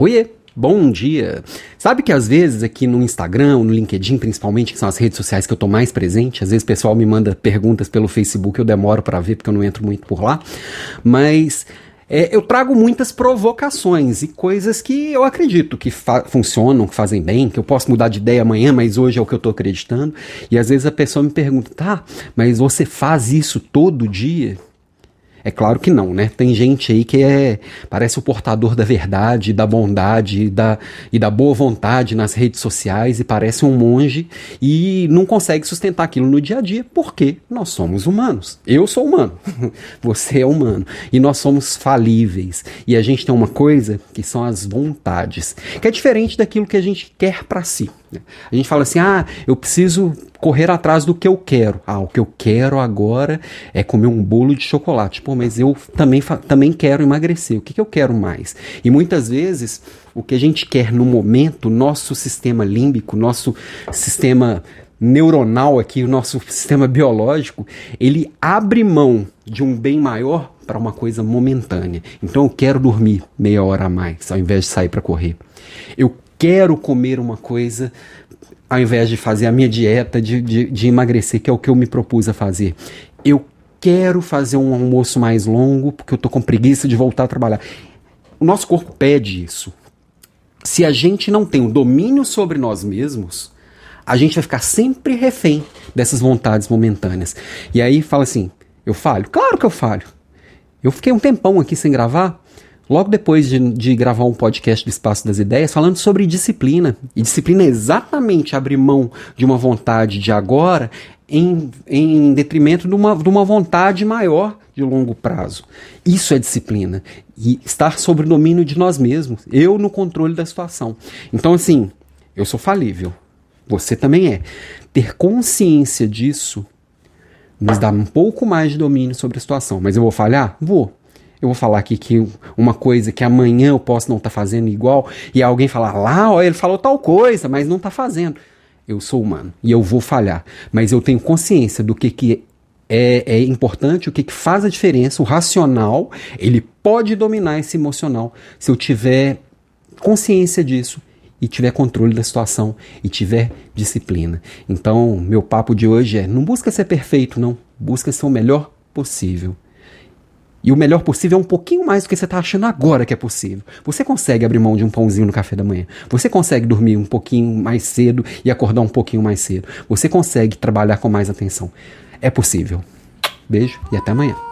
Oiê! Bom dia! Sabe que às vezes aqui no Instagram, no LinkedIn principalmente, que são as redes sociais que eu tô mais presente, às vezes o pessoal me manda perguntas pelo Facebook, eu demoro para ver porque eu não entro muito por lá, mas é, eu trago muitas provocações e coisas que eu acredito que funcionam, que fazem bem, que eu posso mudar de ideia amanhã, mas hoje é o que eu tô acreditando. E às vezes a pessoa me pergunta, tá, mas você faz isso todo dia? É claro que não, né? Tem gente aí que é parece o portador da verdade, da bondade e da, e da boa vontade nas redes sociais e parece um monge e não consegue sustentar aquilo no dia a dia porque nós somos humanos. Eu sou humano, você é humano e nós somos falíveis. E a gente tem uma coisa que são as vontades, que é diferente daquilo que a gente quer para si. Né? A gente fala assim: ah, eu preciso correr atrás do que eu quero. Ah, o que eu quero agora é comer um bolo de chocolate. Pô, mas eu também, também quero emagrecer. O que, que eu quero mais? E muitas vezes o que a gente quer no momento, nosso sistema límbico, nosso sistema neuronal aqui, o nosso sistema biológico, ele abre mão de um bem maior para uma coisa momentânea. Então eu quero dormir meia hora a mais, ao invés de sair para correr. Eu quero comer uma coisa ao invés de fazer a minha dieta de, de, de emagrecer, que é o que eu me propus a fazer. Eu quero fazer um almoço mais longo porque eu tô com preguiça de voltar a trabalhar. O nosso corpo pede isso. Se a gente não tem o domínio sobre nós mesmos, a gente vai ficar sempre refém dessas vontades momentâneas. E aí fala assim: eu falho? Claro que eu falho. Eu fiquei um tempão aqui sem gravar logo depois de, de, gravar um podcast do Espaço das Ideias, falando sobre disciplina. E disciplina é exatamente abrir mão de uma vontade de agora em, em detrimento de uma, de uma vontade maior de longo prazo. Isso é disciplina. E estar sob o domínio de nós mesmos. Eu no controle da situação. Então, assim, eu sou falível. Você também é. Ter consciência disso nos dá um pouco mais de domínio sobre a situação. Mas eu vou falhar? Vou. Eu vou falar aqui que uma coisa que amanhã eu posso não estar tá fazendo igual e alguém falar lá, ó, ele falou tal coisa, mas não está fazendo. Eu sou humano e eu vou falhar, mas eu tenho consciência do que, que é, é importante, o que, que faz a diferença. O racional, ele pode dominar esse emocional se eu tiver consciência disso e tiver controle da situação e tiver disciplina. Então, meu papo de hoje é: não busca ser perfeito, não. Busca ser o melhor possível. E o melhor possível é um pouquinho mais do que você está achando agora que é possível. Você consegue abrir mão de um pãozinho no café da manhã. Você consegue dormir um pouquinho mais cedo e acordar um pouquinho mais cedo. Você consegue trabalhar com mais atenção. É possível. Beijo e até amanhã.